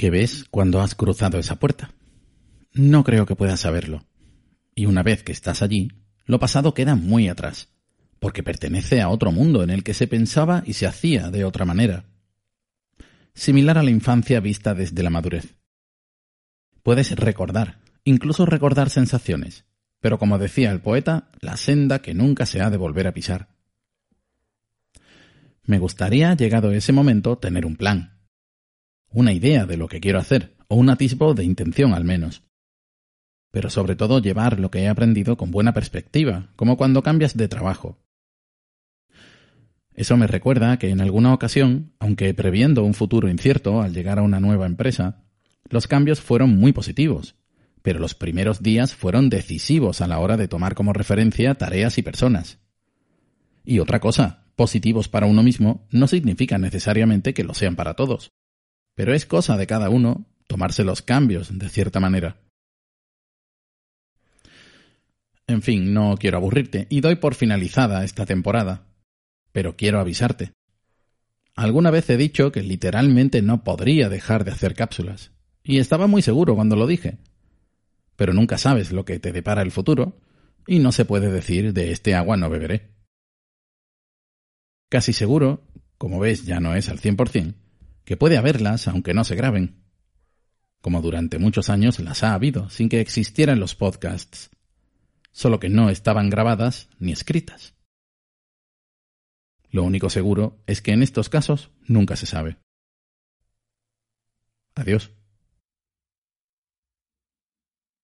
¿Qué ves cuando has cruzado esa puerta? No creo que puedas saberlo. Y una vez que estás allí, lo pasado queda muy atrás, porque pertenece a otro mundo en el que se pensaba y se hacía de otra manera. Similar a la infancia vista desde la madurez. Puedes recordar, incluso recordar sensaciones, pero como decía el poeta, la senda que nunca se ha de volver a pisar. Me gustaría, llegado ese momento, tener un plan, una idea de lo que quiero hacer, o un atisbo de intención al menos. Pero sobre todo llevar lo que he aprendido con buena perspectiva, como cuando cambias de trabajo. Eso me recuerda que en alguna ocasión, aunque previendo un futuro incierto al llegar a una nueva empresa, los cambios fueron muy positivos, pero los primeros días fueron decisivos a la hora de tomar como referencia tareas y personas. Y otra cosa, positivos para uno mismo no significa necesariamente que lo sean para todos pero es cosa de cada uno tomarse los cambios de cierta manera. En fin, no quiero aburrirte y doy por finalizada esta temporada, pero quiero avisarte. Alguna vez he dicho que literalmente no podría dejar de hacer cápsulas, y estaba muy seguro cuando lo dije. Pero nunca sabes lo que te depara el futuro, y no se puede decir de este agua no beberé. Casi seguro, como ves ya no es al cien por cien, que puede haberlas aunque no se graben, como durante muchos años las ha habido sin que existieran los podcasts, solo que no estaban grabadas ni escritas. Lo único seguro es que en estos casos nunca se sabe. Adiós.